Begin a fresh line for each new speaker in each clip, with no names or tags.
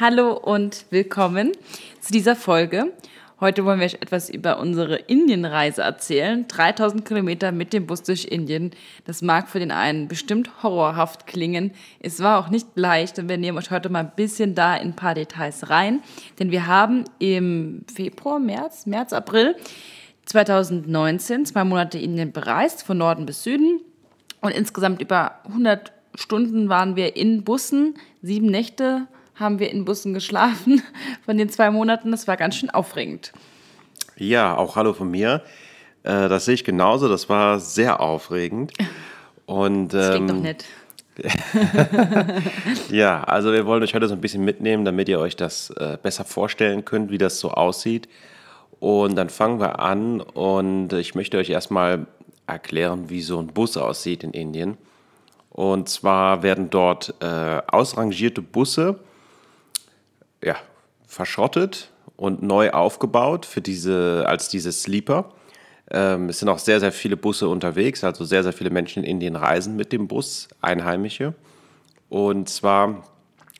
Hallo und willkommen zu dieser Folge. Heute wollen wir euch etwas über unsere Indienreise erzählen. 3000 Kilometer mit dem Bus durch Indien. Das mag für den einen bestimmt horrorhaft klingen. Es war auch nicht leicht und wir nehmen euch heute mal ein bisschen da in ein paar Details rein. Denn wir haben im Februar, März, März, April 2019 zwei Monate Indien bereist, von Norden bis Süden. Und insgesamt über 100 Stunden waren wir in Bussen, sieben Nächte haben wir in Bussen geschlafen von den zwei Monaten. Das war ganz schön aufregend.
Ja, auch hallo von mir. Äh, das sehe ich genauso. Das war sehr aufregend. Und,
das klingt ähm, doch nett.
ja, also wir wollen euch heute so ein bisschen mitnehmen, damit ihr euch das äh, besser vorstellen könnt, wie das so aussieht. Und dann fangen wir an und ich möchte euch erstmal erklären, wie so ein Bus aussieht in Indien. Und zwar werden dort äh, ausrangierte Busse ja, verschrottet und neu aufgebaut für diese, als diese Sleeper. Ähm, es sind auch sehr, sehr viele Busse unterwegs, also sehr, sehr viele Menschen in Indien reisen mit dem Bus, Einheimische. Und zwar,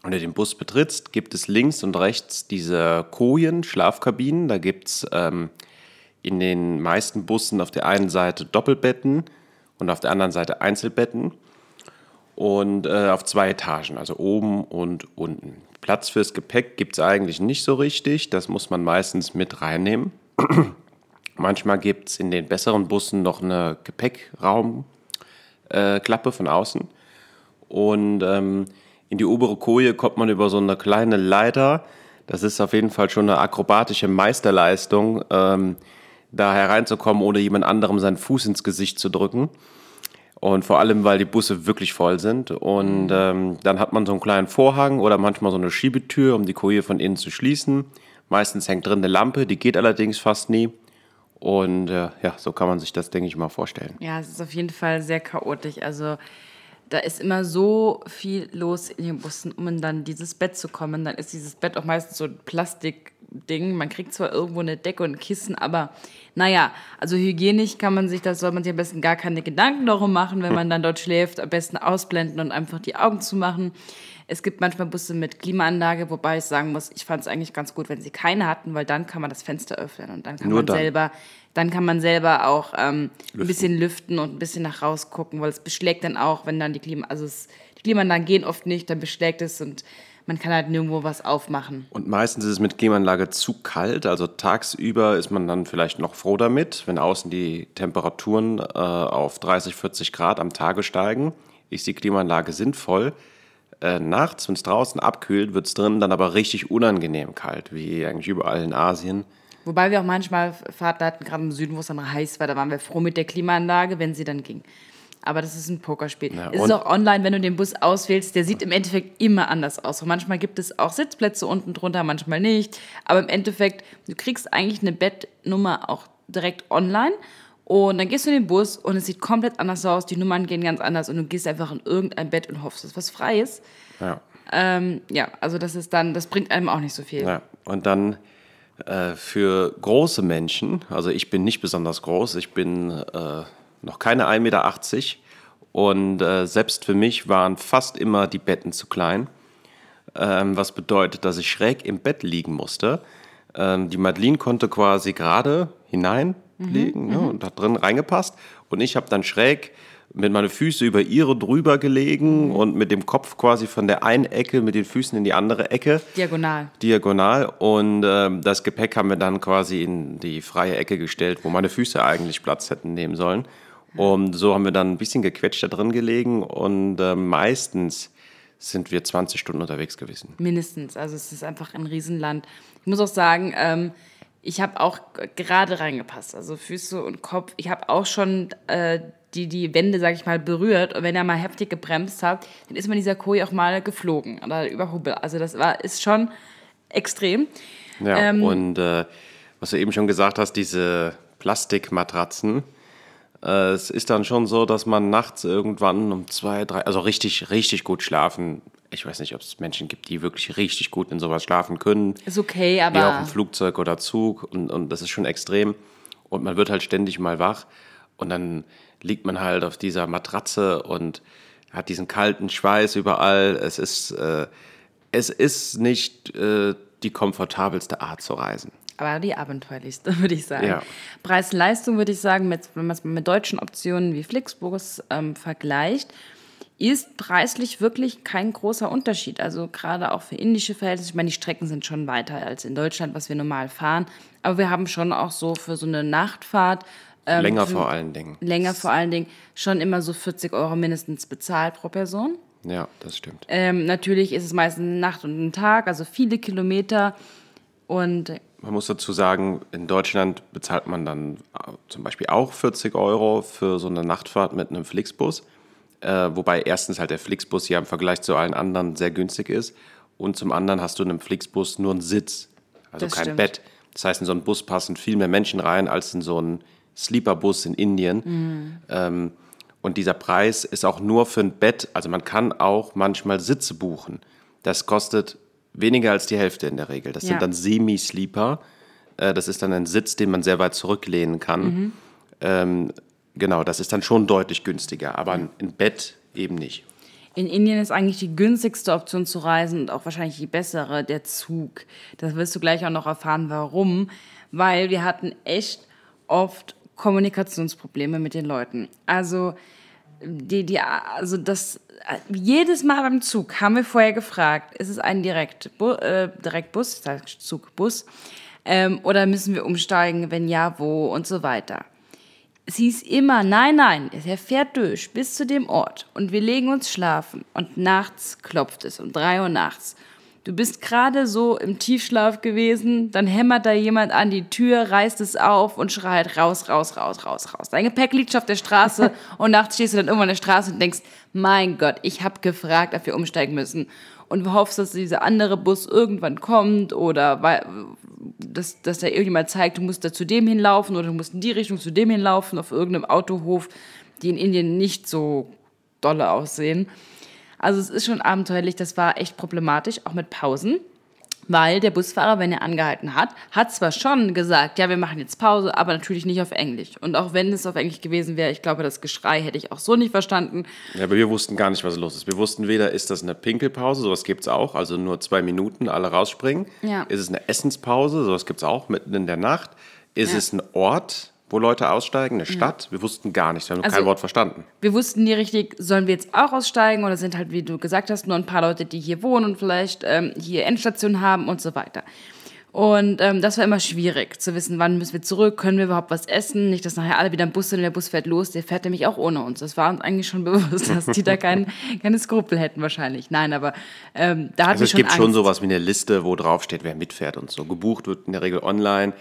wenn du den Bus betrittst, gibt es links und rechts diese Kojen, Schlafkabinen. Da gibt es ähm, in den meisten Bussen auf der einen Seite Doppelbetten und auf der anderen Seite Einzelbetten. Und äh, auf zwei Etagen, also oben und unten. Platz fürs Gepäck gibt es eigentlich nicht so richtig. Das muss man meistens mit reinnehmen. Manchmal gibt es in den besseren Bussen noch eine Gepäckraumklappe äh, von außen. Und ähm, in die obere Koje kommt man über so eine kleine Leiter. Das ist auf jeden Fall schon eine akrobatische Meisterleistung, ähm, da hereinzukommen, ohne jemand anderem seinen Fuß ins Gesicht zu drücken. Und vor allem, weil die Busse wirklich voll sind. Und mhm. ähm, dann hat man so einen kleinen Vorhang oder manchmal so eine Schiebetür, um die Koje von innen zu schließen. Meistens hängt drin eine Lampe, die geht allerdings fast nie. Und äh, ja, so kann man sich das, denke ich mal, vorstellen.
Ja, es ist auf jeden Fall sehr chaotisch. Also da ist immer so viel los in den Bussen, um in dann dieses Bett zu kommen. Dann ist dieses Bett auch meistens so ein Plastikding. Man kriegt zwar irgendwo eine Decke und ein Kissen, aber naja, also hygienisch kann man sich, das soll man sich am besten gar keine Gedanken darum machen, wenn man dann dort schläft, am besten ausblenden und einfach die Augen zu machen. Es gibt manchmal Busse mit Klimaanlage, wobei ich sagen muss, ich fand es eigentlich ganz gut, wenn sie keine hatten, weil dann kann man das Fenster öffnen und dann kann Nur man dann. selber, dann kann man selber auch ähm, ein bisschen lüften und ein bisschen nach raus gucken, weil es beschlägt dann auch, wenn dann die Klima, also es, die Klimaanlagen gehen oft nicht, dann beschlägt es und man kann halt nirgendwo was aufmachen.
Und meistens ist es mit Klimaanlage zu kalt, also tagsüber ist man dann vielleicht noch froh damit, wenn außen die Temperaturen äh, auf 30, 40 Grad am Tage steigen, ist die Klimaanlage sinnvoll. Äh, nachts, wenn es draußen abkühlt, wird es drinnen dann aber richtig unangenehm kalt, wie eigentlich überall in Asien.
Wobei wir auch manchmal Fahrten hatten, gerade im Süden, wo es dann heiß war, da waren wir froh mit der Klimaanlage, wenn sie dann ging. Aber das ist ein Pokerspiel. Ja, es ist auch online, wenn du den Bus auswählst, der sieht im Endeffekt immer anders aus. Und manchmal gibt es auch Sitzplätze unten drunter, manchmal nicht. Aber im Endeffekt, du kriegst eigentlich eine Bettnummer auch direkt online. Und dann gehst du in den Bus und es sieht komplett anders aus. Die Nummern gehen ganz anders und du gehst einfach in irgendein Bett und hoffst, dass was frei ist. Ja. Ähm, ja, also das ist dann, das bringt einem auch nicht so viel.
Ja, und dann äh, für große Menschen, also ich bin nicht besonders groß, ich bin äh, noch keine 1,80 Meter. Und äh, selbst für mich waren fast immer die Betten zu klein. Ähm, was bedeutet, dass ich schräg im Bett liegen musste. Ähm, die Madeline konnte quasi gerade hineinlegen mhm, ne, mhm. und hat drin reingepasst. Und ich habe dann schräg mit meinen Füßen über ihre drüber gelegen mhm. und mit dem Kopf quasi von der einen Ecke mit den Füßen in die andere Ecke.
Diagonal.
Diagonal. Und ähm, das Gepäck haben wir dann quasi in die freie Ecke gestellt, wo meine Füße eigentlich Platz hätten nehmen sollen. Und so haben wir dann ein bisschen gequetscht da drin gelegen und äh, meistens sind wir 20 Stunden unterwegs gewesen.
Mindestens. Also es ist einfach ein Riesenland. Ich muss auch sagen, ähm, ich habe auch gerade reingepasst. Also Füße und Kopf. Ich habe auch schon äh, die, die Wände, sag ich mal, berührt. Und wenn er mal heftig gebremst hat, dann ist man dieser Koji auch mal geflogen oder über Hubbel. Also das war, ist schon extrem.
Ja, ähm, und äh, was du eben schon gesagt hast, diese Plastikmatratzen, äh, es ist dann schon so, dass man nachts irgendwann um zwei, drei, also richtig, richtig gut schlafen. Ich weiß nicht, ob es Menschen gibt, die wirklich richtig gut in sowas schlafen können.
Ist okay, aber.
Wie auch im Flugzeug oder Zug und, und das ist schon extrem. Und man wird halt ständig mal wach und dann liegt man halt auf dieser Matratze und hat diesen kalten Schweiß überall. Es ist, äh, Es ist nicht äh, die komfortabelste Art zu reisen.
Aber die abenteuerlichste, würde ich sagen.
Ja.
Preis-Leistung würde ich sagen, mit, wenn man es mit deutschen Optionen wie Flixbus ähm, vergleicht, ist preislich wirklich kein großer Unterschied. Also gerade auch für indische Verhältnisse. Ich meine, die Strecken sind schon weiter als in Deutschland, was wir normal fahren. Aber wir haben schon auch so für so eine Nachtfahrt. ähm,
Länger vor allen Dingen.
Länger vor allen Dingen schon immer so 40 Euro mindestens bezahlt pro Person.
Ja, das stimmt.
Ähm, natürlich ist es meistens eine Nacht und ein Tag, also viele Kilometer. Und
Man muss dazu sagen, in Deutschland bezahlt man dann äh, zum Beispiel auch 40 Euro für so eine Nachtfahrt mit einem Flixbus. Äh, wobei erstens halt der Flixbus hier im Vergleich zu allen anderen sehr günstig ist. Und zum anderen hast du in einem Flixbus nur einen Sitz, also
Das
kein
stimmt.
Bett. Das heißt, in so einen Bus passen viel mehr Menschen rein als in so einen Sleeperbus in Indien. Ähm, und dieser Preis ist auch nur für ein Bett. Also man kann auch manchmal Sitze buchen. Das kostet weniger als die Hälfte in der Regel. Das
Ja.
sind dann Semi-Sleeper. Äh, Das ist dann ein Sitz, den man sehr weit zurücklehnen kann. Ähm, genau, das ist dann schon deutlich günstiger. Aber ein ein Bett eben nicht.
in Indien ist eigentlich die günstigste Option zu reisen und auch wahrscheinlich die bessere, der Zug. Das wirst du gleich auch noch erfahren, warum. Weil wir hatten echt oft Kommunikationsprobleme mit den Leuten. Also, die, die, also das, jedes Mal beim Zug haben wir vorher gefragt, ist es ein Direktbu äh, Direktbus, Zug, Bus, ähm, oder müssen wir umsteigen, wenn ja, wo und so weiter. Es hieß immer, nein, nein, er fährt durch bis zu dem Ort und wir legen uns schlafen und nachts klopft es um drei Uhr nachts. Du bist gerade so im Tiefschlaf gewesen, dann hämmert da jemand an die Tür, reißt es auf und schreit raus, raus, raus, raus, raus. Dein Gepäck liegt schon auf der Straße und nachts stehst du dann irgendwann an der Straße und denkst, mein Gott, ich habe gefragt, ob wir umsteigen müssen. Und du hoffst, dass dieser andere Bus irgendwann kommt oder dass, dass da irgendjemand zeigt, du musst da zu dem hinlaufen oder du musst in die Richtung zu dem hinlaufen auf irgendeinem Autohof, die in Indien nicht so dolle aussehen. Also es ist schon abenteuerlich, das war echt problematisch, auch mit Pausen. Weil der Busfahrer, wenn er angehalten hat, hat zwar schon gesagt, ja, wir machen jetzt Pause, aber natürlich nicht auf Englisch. Und auch wenn es auf Englisch gewesen wäre, ich glaube, das Geschrei hätte ich auch so nicht verstanden.
Ja, aber wir wussten gar nicht, was los ist. Wir wussten weder, ist das eine Pinkelpause, sowas gibt es auch, also nur zwei Minuten, alle rausspringen.
Ja.
Ist es eine Essenspause, sowas gibt es auch, mitten in der Nacht. Ist
Ja.
es ein Ort, wo Leute aussteigen, eine Stadt? Wir wussten gar nichts, wir haben
Also-
kein Wort verstanden.
Wir wussten nie richtig, sollen wir jetzt auch aussteigen oder sind halt, wie du gesagt hast, nur ein paar Leute, die hier wohnen und vielleicht ähm, hier Endstation haben und so weiter. Und ähm, das war immer schwierig zu wissen, wann müssen wir zurück, können wir überhaupt was essen, nicht, dass nachher alle wieder im Bus sind und der Bus fährt los, der fährt nämlich auch ohne uns. Das war uns eigentlich schon bewusst, dass die da kein, keine Skrupel hätten wahrscheinlich. Nein, aber ähm, da hatten
Also
wir
es
schon
gibt schon
Angst.
sowas wie eine Liste, wo drauf steht, wer mitfährt und so. Gebucht wird in der Regel online.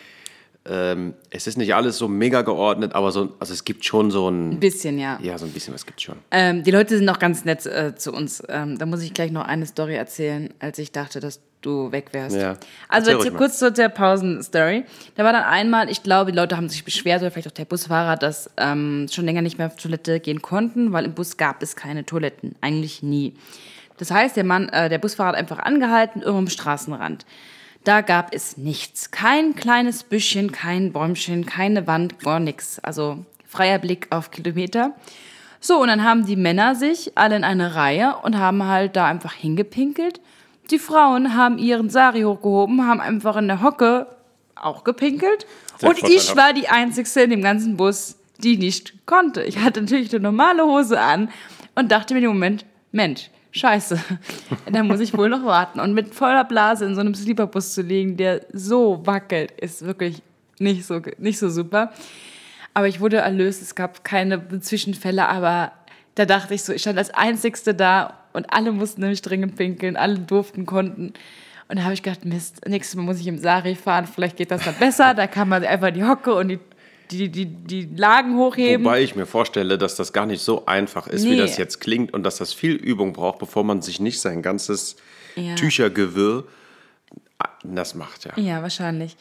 Ähm, es ist nicht alles so mega geordnet, aber so, also es gibt schon so ein,
Ein bisschen, ja.
ja, so ein bisschen was gibt schon.
Ähm, die Leute sind auch ganz nett äh, zu uns. Ähm, da muss ich gleich noch eine Story erzählen, als ich dachte, dass du weg wärst.
Ja.
Also
mal.
kurz zu der Pausen-Story. Da war dann einmal, ich glaube, die Leute haben sich beschwert, oder vielleicht auch der Busfahrer, dass ähm, schon länger nicht mehr auf Toilette gehen konnten, weil im Bus gab es keine Toiletten. Eigentlich nie. Das heißt, der Mann, äh, der Busfahrer hat einfach angehalten, irgendwo am Straßenrand. Da gab es nichts. Kein kleines Büschchen, kein Bäumchen, keine Wand, gar nichts. Also freier Blick auf Kilometer. So, und dann haben die Männer sich alle in eine Reihe und haben halt da einfach hingepinkelt. Die Frauen haben ihren Sari hochgehoben, haben einfach in der Hocke auch gepinkelt.
Sehr
und ich war die Einzige in dem ganzen Bus, die nicht konnte. Ich hatte natürlich eine normale Hose an und dachte mir im Moment, Mensch, scheiße, da muss ich wohl noch warten. Und mit voller Blase in so einem Sleeperbus zu liegen, der so wackelt, ist wirklich nicht so, nicht so super. Aber ich wurde erlöst, es gab keine Zwischenfälle, aber da dachte ich so, ich stand als Einzigste da und alle mussten nämlich dringend pinkeln, alle durften, konnten. Und da habe ich gedacht, Mist, nächstes Mal muss ich im Sari fahren, vielleicht geht das dann besser. Da kann man einfach die Hocke und die, die, die, die Lagen hochheben.
Wobei ich mir vorstelle, dass das gar nicht so einfach ist, wie
Nee.
das jetzt klingt und dass das viel Übung braucht, bevor man sich nicht sein ganzes
Ja.
Tüchergewirr das macht, ja.
Ja, wahrscheinlich.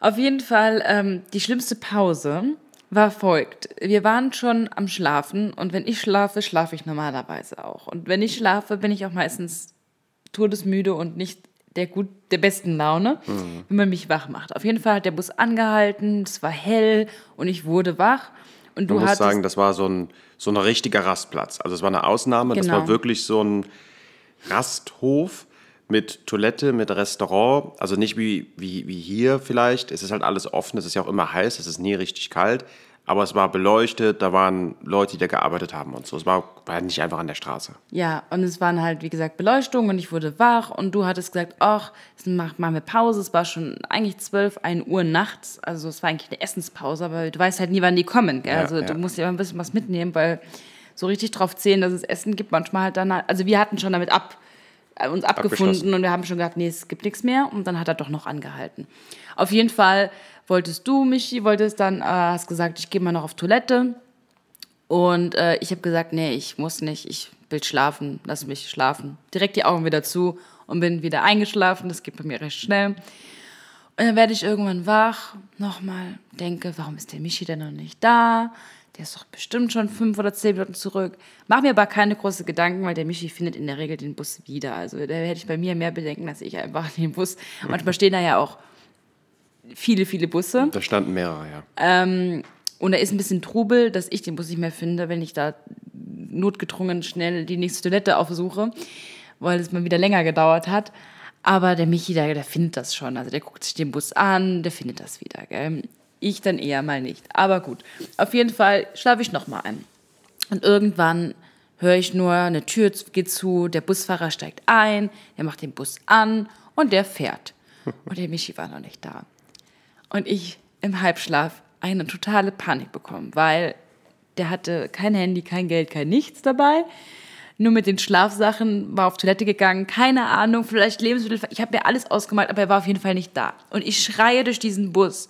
Auf jeden Fall, ähm, die schlimmste Pause war folgt. Wir waren schon am Schlafen und wenn ich schlafe, schlafe ich normalerweise auch. Und wenn ich schlafe, bin ich auch meistens todesmüde und nicht der gut, der besten Laune, wenn man mich wach macht. Auf jeden Fall hat der Bus angehalten, es war hell und ich wurde wach. Und du
Man muss sagen, das war so ein, so ein richtiger Rastplatz. Also es war eine Ausnahme, das
Genau.
war wirklich so ein Rasthof mit Toilette, mit Restaurant. Also nicht wie, wie, wie hier vielleicht. Es ist halt alles offen, es ist ja auch immer heiß, es ist nie richtig kalt. Aber es war beleuchtet, da waren Leute, die da gearbeitet haben und so. Es war, war nicht einfach an der Straße.
Ja, und es waren halt, wie gesagt, Beleuchtungen und ich wurde wach und du hattest gesagt, ach, mach mal eine Pause. Es war schon eigentlich 12, 1 Uhr nachts. Also es war eigentlich eine Essenspause, aber du weißt halt nie, wann die kommen. Gell?
Ja,
also
ja.
du musst ja ein bisschen was mitnehmen, weil so richtig drauf zählen, dass es Essen gibt, manchmal halt dann halt, also wir hatten schon damit ab, äh, uns abgefunden und wir haben schon gedacht, nee, es gibt nichts mehr und dann hat er doch noch angehalten. Auf jeden Fall wolltest du, Michi, wolltest dann, äh, hast gesagt, ich gehe mal noch auf Toilette und äh, ich habe gesagt, nee, ich muss nicht, ich will schlafen, lass mich schlafen. Direkt die Augen wieder zu und bin wieder eingeschlafen, das geht bei mir recht schnell. Und dann werde ich irgendwann wach, nochmal denke, warum ist der Michi denn noch nicht da? Der ist doch bestimmt schon fünf oder zehn Minuten zurück. Mach mir aber keine großen Gedanken, weil der Michi findet in der Regel den Bus wieder. Also da hätte ich bei mir mehr Bedenken, dass ich einfach den Bus. Manchmal stehen da ja auch viele, viele Busse.
Da standen mehrere, ja.
Und da ist ein bisschen Trubel, dass ich den Bus nicht mehr finde, wenn ich da notgedrungen schnell die nächste Toilette aufsuche, weil es mal wieder länger gedauert hat. Aber der Michi, der, der findet das schon. Also der guckt sich den Bus an, der findet das wieder. Gell? Ich dann eher mal nicht. Aber gut, auf jeden Fall schlafe ich noch mal ein. Und irgendwann höre ich nur, eine Tür geht zu, der Busfahrer steigt ein, der macht den Bus an und der fährt. Und der Michi war noch nicht da. Und ich im Halbschlaf eine totale Panik bekommen, weil der hatte kein Handy, kein Geld, kein nichts dabei. Nur mit den Schlafsachen, war auf Toilette gegangen, keine Ahnung, vielleicht Lebensmittel. Ich habe mir alles ausgemalt, aber er war auf jeden Fall nicht da. Und ich schreie durch diesen Bus.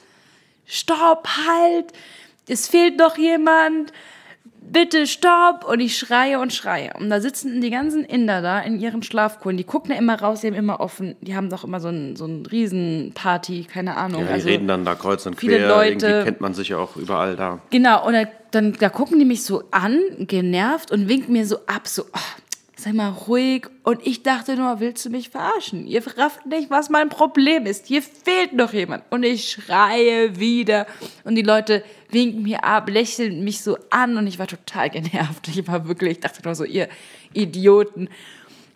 Stopp, halt! Es fehlt noch jemand! Bitte stopp! Und ich schreie und schreie. Und da sitzen die ganzen Inder da in ihren Schlafkuren. Die gucken ja immer raus, die haben immer offen. Die haben doch immer so ein, so ein Riesenparty, keine Ahnung.
ja die
also,
reden dann da kreuz und
viele
quer.
Leute-
Irgendwie kennt man sich ja auch überall da.
Genau, und da, dann da gucken die mich so an, genervt und winken mir so ab, so, oh, sei mal ruhig. Und ich dachte nur, willst du mich verarschen? Ihr rafft nicht, was mein Problem ist. Hier fehlt noch jemand. Und ich schreie wieder. Und die Leute winken mir ab, lächeln mich so an und ich war total genervt. Ich war wirklich, ich dachte nur so, ihr Idioten.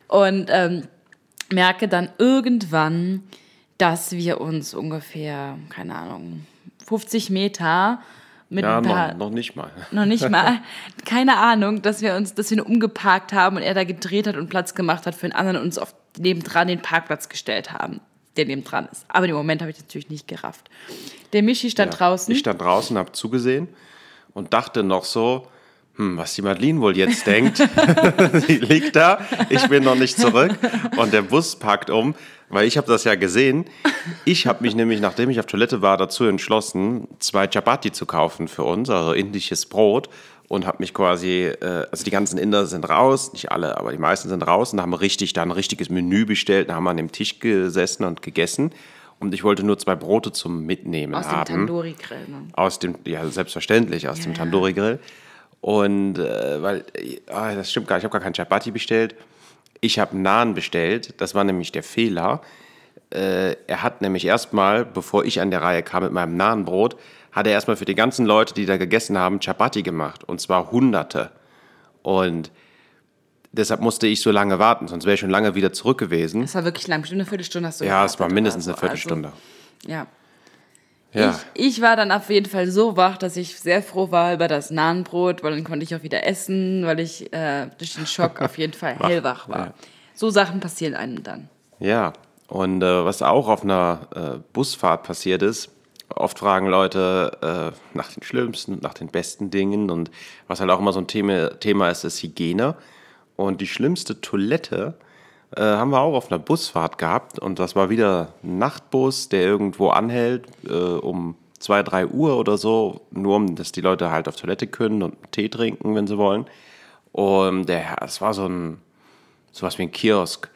Und ähm, merke dann irgendwann, dass wir uns ungefähr, keine Ahnung, 50 Meter mit
Ja,
ein paar,
noch, noch nicht mal.
noch nicht mal, keine Ahnung, dass wir uns, dass wir ihn umgeparkt haben und er da gedreht hat und Platz gemacht hat für einen anderen und uns auf nebendran den Parkplatz gestellt haben, der nebendran ist. Aber im Moment habe ich natürlich nicht gerafft. Der Michi stand
Ja.
draußen.
Ich stand draußen, habe zugesehen und dachte noch so, hm, was die Madeline wohl jetzt denkt. Sie liegt da, ich bin noch nicht zurück und der Bus parkt um, weil ich habe das ja gesehen. Ich habe mich nämlich, nachdem ich auf Toilette war, dazu entschlossen, zwei Chapati zu kaufen für uns, also indisches Brot und habe mich quasi, äh, also die ganzen Inder sind raus, nicht alle, aber die meisten sind raus und haben richtig da ein richtiges Menü bestellt, da haben wir an dem Tisch gesessen und gegessen und ich wollte nur zwei Brote zum Mitnehmen
aus dem
haben.
Tandoori-Grill. Ne?
Aus dem, ja, selbstverständlich, aus dem Tandoori Grill. Und äh, weil, ah, das stimmt gar nicht, ich habe gar keinen Chapati bestellt. Ich habe Naan bestellt, das war nämlich der Fehler. Äh, er hat nämlich erstmal, bevor ich an der Reihe kam mit meinem Nahenbrot, hat er erstmal für die ganzen Leute, die da gegessen haben, Chapati gemacht. Und zwar Hunderte. Und deshalb musste ich so lange warten, sonst wäre ich schon lange wieder zurück gewesen.
Es war wirklich lang, bestimmt eine Viertelstunde hast du
Ja, es war mindestens eine Viertelstunde.
Also, ja.
Ja.
Ich, ich war dann auf jeden Fall so wach, dass ich sehr froh war über das Nahenbrot, weil dann konnte ich auch wieder essen, weil ich äh, durch den Schock auf jeden Fall hellwach war.
ja.
So Sachen passieren einem dann.
Ja, und äh, was auch auf einer äh, Busfahrt passiert ist, oft fragen Leute äh, nach den schlimmsten, nach den besten Dingen und was halt auch immer so ein Thema, Thema ist, ist Hygiene. Und die schlimmste Toilette äh, haben wir auch auf einer Busfahrt gehabt und das war wieder ein Nachtbus, der irgendwo anhält äh, um 2, 3 Uhr oder so, nur um, dass die Leute halt auf Toilette können und Tee trinken, wenn sie wollen. Und der, es war so ein, sowas wie ein Kiosk.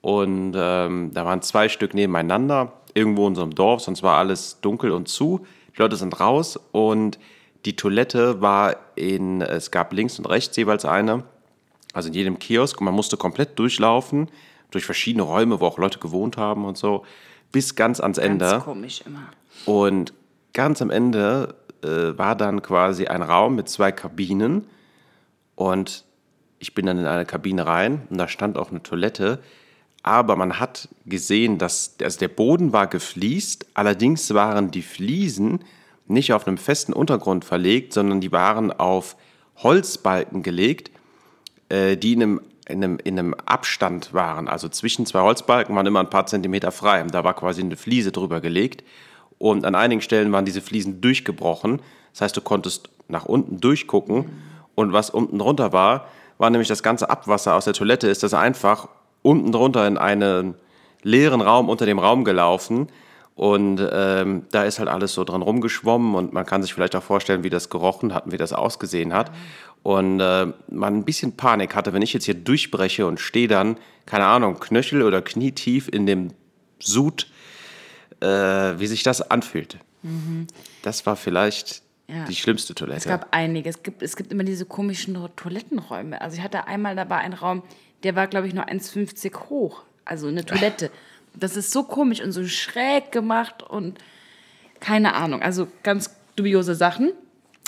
Und ähm, da waren zwei Stück nebeneinander, irgendwo in so einem Dorf, sonst war alles dunkel und zu. Die Leute sind raus und die Toilette war in, es gab links und rechts jeweils eine, also in jedem Kiosk und man musste komplett durchlaufen, durch verschiedene Räume, wo auch Leute gewohnt haben und so, bis ganz ans Ende.
Ganz komisch immer.
Und ganz am Ende äh, war dann quasi ein Raum mit zwei Kabinen. Und ich bin dann in eine Kabine rein und da stand auch eine Toilette. aber man hat gesehen, dass also der Boden war gefliest, allerdings waren die Fliesen nicht auf einem festen Untergrund verlegt, sondern die waren auf Holzbalken gelegt, äh, die in einem, in, einem, in einem Abstand waren. Also zwischen zwei Holzbalken waren immer ein paar Zentimeter frei. Und da war quasi eine Fliese drüber gelegt. Und an einigen Stellen waren diese Fliesen durchgebrochen. Das heißt, du konntest nach unten durchgucken. Und was unten drunter war, war nämlich das ganze Abwasser aus der Toilette, ist das einfach unten drunter in einen leeren Raum unter dem Raum gelaufen. Und ähm, da ist halt alles so dran rumgeschwommen und man kann sich vielleicht auch vorstellen, wie das gerochen hat und wie das ausgesehen hat. Und äh, man ein bisschen Panik hatte, wenn ich jetzt hier durchbreche und stehe dann, keine Ahnung, Knöchel oder knietief in dem Sud, äh, wie sich das anfühlt. Mhm. Das war vielleicht ja. die schlimmste Toilette.
Es gab einige. Es gibt, es gibt immer diese komischen Toilettenräume. Also ich hatte einmal, da war ein Raum, der war, glaube ich, nur 1,50 hoch. Also eine Toilette. Das ist so komisch und so schräg gemacht und keine Ahnung. Also ganz dubiose Sachen.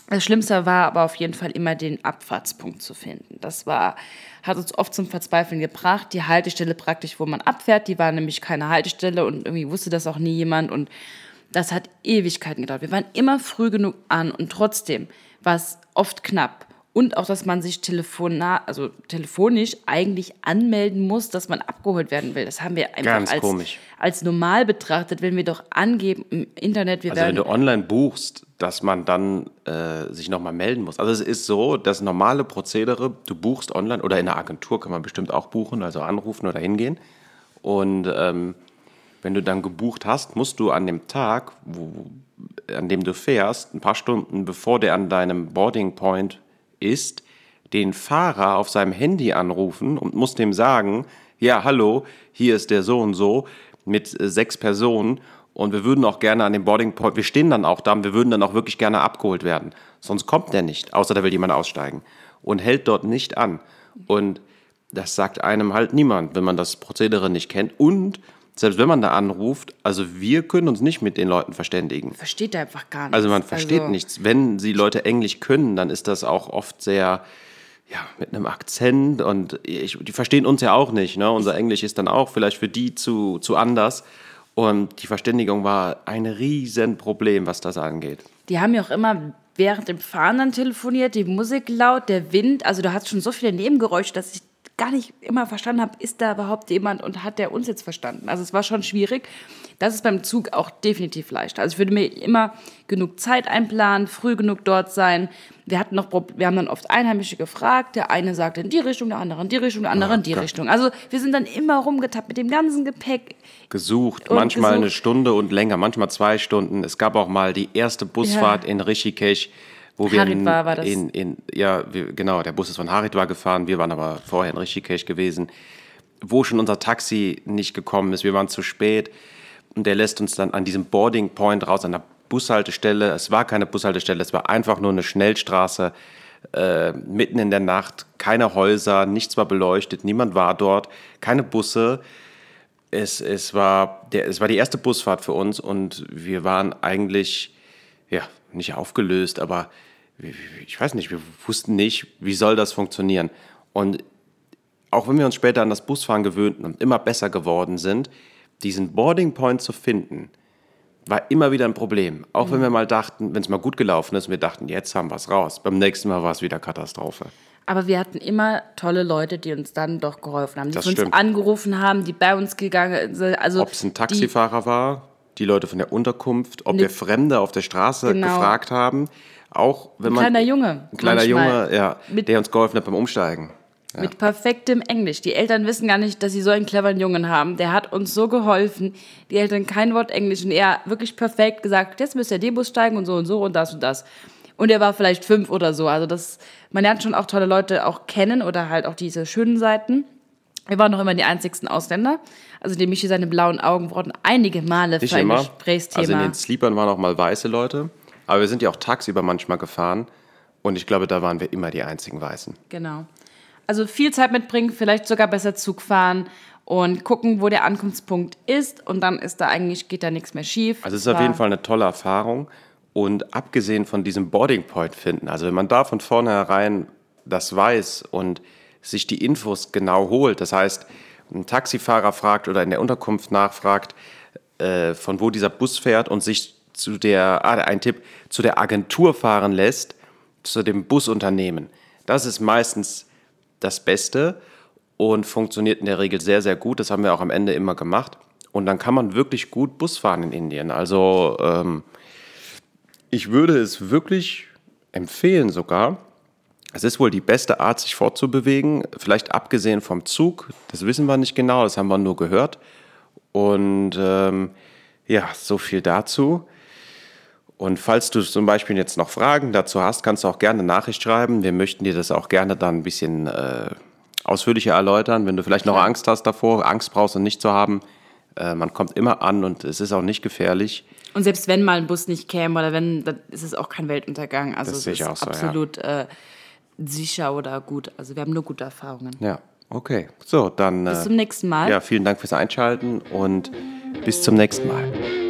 Das Schlimmste war aber auf jeden Fall immer den Abfahrtspunkt zu finden. Das war, hat uns oft zum Verzweifeln gebracht. Die Haltestelle praktisch, wo man abfährt, die war nämlich keine Haltestelle und irgendwie wusste das auch nie jemand und das hat Ewigkeiten gedauert. Wir waren immer früh genug an und trotzdem war es oft knapp und auch, dass man sich telefona also telefonisch eigentlich anmelden muss, dass man abgeholt werden will. Das haben wir einfach als, als normal betrachtet, wenn wir doch angeben im Internet,
wir also werden. wenn du online buchst, dass man dann äh, sich nochmal melden muss. Also es ist so, das normale Prozedere, du buchst online oder in der Agentur kann man bestimmt auch buchen, also anrufen oder hingehen. Und ähm, wenn du dann gebucht hast, musst du an dem Tag, wo, an dem du fährst, ein paar Stunden bevor der an deinem Boarding Point ist, den Fahrer auf seinem Handy anrufen und muss dem sagen, ja, hallo, hier ist der so und so mit äh, sechs Personen und wir würden auch gerne an dem Boarding Point, wir stehen dann auch da und wir würden dann auch wirklich gerne abgeholt werden. Sonst kommt der nicht, außer da will jemand aussteigen und hält dort nicht an. Und das sagt einem halt niemand, wenn man das Prozedere nicht kennt. Und selbst wenn man da anruft, also wir können uns nicht mit den Leuten verständigen.
Versteht er einfach gar nichts.
Also man versteht also nichts. Wenn sie Leute Englisch können, dann ist das auch oft sehr, ja, mit einem Akzent und ich, die verstehen uns ja auch nicht. Ne? Unser Englisch ist dann auch vielleicht für die zu, zu anders. Und die Verständigung war ein Riesenproblem, was das angeht.
Die haben ja auch immer während dem Fahren dann telefoniert, die Musik laut, der Wind. Also du hast schon so viele Nebengeräusche, dass ich gar nicht immer verstanden habe, ist da überhaupt jemand und hat der uns jetzt verstanden? Also es war schon schwierig. Das ist beim Zug auch definitiv leichter. Also ich würde mir immer genug Zeit einplanen, früh genug dort sein. Wir hatten noch, wir haben dann oft Einheimische gefragt. Der eine sagte in die Richtung, der andere in die Richtung, der andere in die Gott. Richtung. Also wir sind dann immer rumgetappt mit dem ganzen Gepäck.
Gesucht, manchmal gesucht. eine Stunde und länger, manchmal zwei Stunden. Es gab auch mal die erste Busfahrt ja. in Rishikesh wo wir in, war das. In, in, ja, wir, genau, der Bus ist von Haridwar gefahren, wir waren aber vorher in Rishikesh gewesen, wo schon unser Taxi nicht gekommen ist, wir waren zu spät und der lässt uns dann an diesem Boarding Point raus, an der Bushaltestelle, es war keine Bushaltestelle, es war einfach nur eine Schnellstraße, äh, mitten in der Nacht, keine Häuser, nichts war beleuchtet, niemand war dort, keine Busse. Es, es, war der, es war die erste Busfahrt für uns und wir waren eigentlich, ja, nicht aufgelöst, aber ich weiß nicht, wir wussten nicht, wie soll das funktionieren. Und auch wenn wir uns später an das Busfahren gewöhnten und immer besser geworden sind, diesen Boarding Point zu finden, war immer wieder ein Problem. Auch mhm. wenn wir mal dachten, wenn es mal gut gelaufen ist, und wir dachten, jetzt haben wir es raus. Beim nächsten Mal war es wieder Katastrophe.
Aber wir hatten immer tolle Leute, die uns dann doch geholfen haben, die uns angerufen haben, die bei uns gegangen sind. Also
Ob es ein Taxifahrer war, die Leute von der Unterkunft, ob ne, wir Fremde auf der Straße genau. gefragt haben auch wenn man.
Ein kleiner Junge.
Ein kleiner Junge, ja, mit, der uns geholfen hat beim Umsteigen.
Ja. Mit perfektem Englisch. Die Eltern wissen gar nicht, dass sie so einen cleveren Jungen haben. Der hat uns so geholfen. Die Eltern kein Wort Englisch und er wirklich perfekt gesagt, jetzt müsst ihr den Bus steigen und so und so und das und das. Und er war vielleicht fünf oder so. Also das, man lernt schon auch tolle Leute auch kennen oder halt auch diese schönen Seiten. Wir waren noch immer die einzigsten Ausländer. Also dem Michi seine blauen Augen wurden einige Male
für ein Gesprächsthema. Also in den Sleepern waren auch mal weiße Leute. Aber wir sind ja auch tagsüber manchmal gefahren und ich glaube, da waren wir immer die einzigen Weißen.
Genau. Also viel Zeit mitbringen, vielleicht sogar besser Zug fahren und gucken, wo der Ankunftspunkt ist und dann ist da eigentlich, geht da nichts mehr schief.
Also es ist auf jeden Fall eine tolle Erfahrung und abgesehen von diesem Boarding Point finden, also wenn man da von vornherein das weiß und sich die Infos genau holt, das heißt, ein Taxifahrer fragt oder in der Unterkunft nachfragt, äh, von wo dieser Bus fährt und sich zu der, ah, ein Tipp, zu der Agentur fahren lässt, zu dem Busunternehmen. Das ist meistens das Beste und funktioniert in der Regel sehr, sehr gut. Das haben wir auch am Ende immer gemacht. Und dann kann man wirklich gut Bus fahren in Indien. Also ähm, ich würde es wirklich empfehlen sogar. Es ist wohl die beste Art, sich fortzubewegen. Vielleicht abgesehen vom Zug. Das wissen wir nicht genau, das haben wir nur gehört. Und ähm, ja, so viel dazu. Und falls du zum Beispiel jetzt noch Fragen dazu hast, kannst du auch gerne eine Nachricht schreiben. Wir möchten dir das auch gerne dann ein bisschen äh, ausführlicher erläutern. Wenn du vielleicht noch Angst hast davor, Angst brauchst du nicht zu haben. Äh, man kommt immer an und es ist auch nicht gefährlich.
Und selbst wenn mal ein Bus nicht käme oder wenn, dann ist es auch kein Weltuntergang. Also
Das
es ist
auch so, ja.
absolut äh, sicher oder gut. Also wir haben nur gute Erfahrungen.
Ja, okay. So, dann.
Bis
äh,
zum nächsten Mal.
Ja, vielen Dank fürs Einschalten und bis zum nächsten Mal.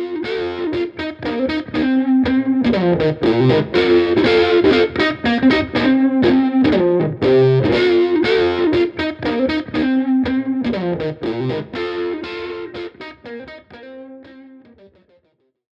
Thank you.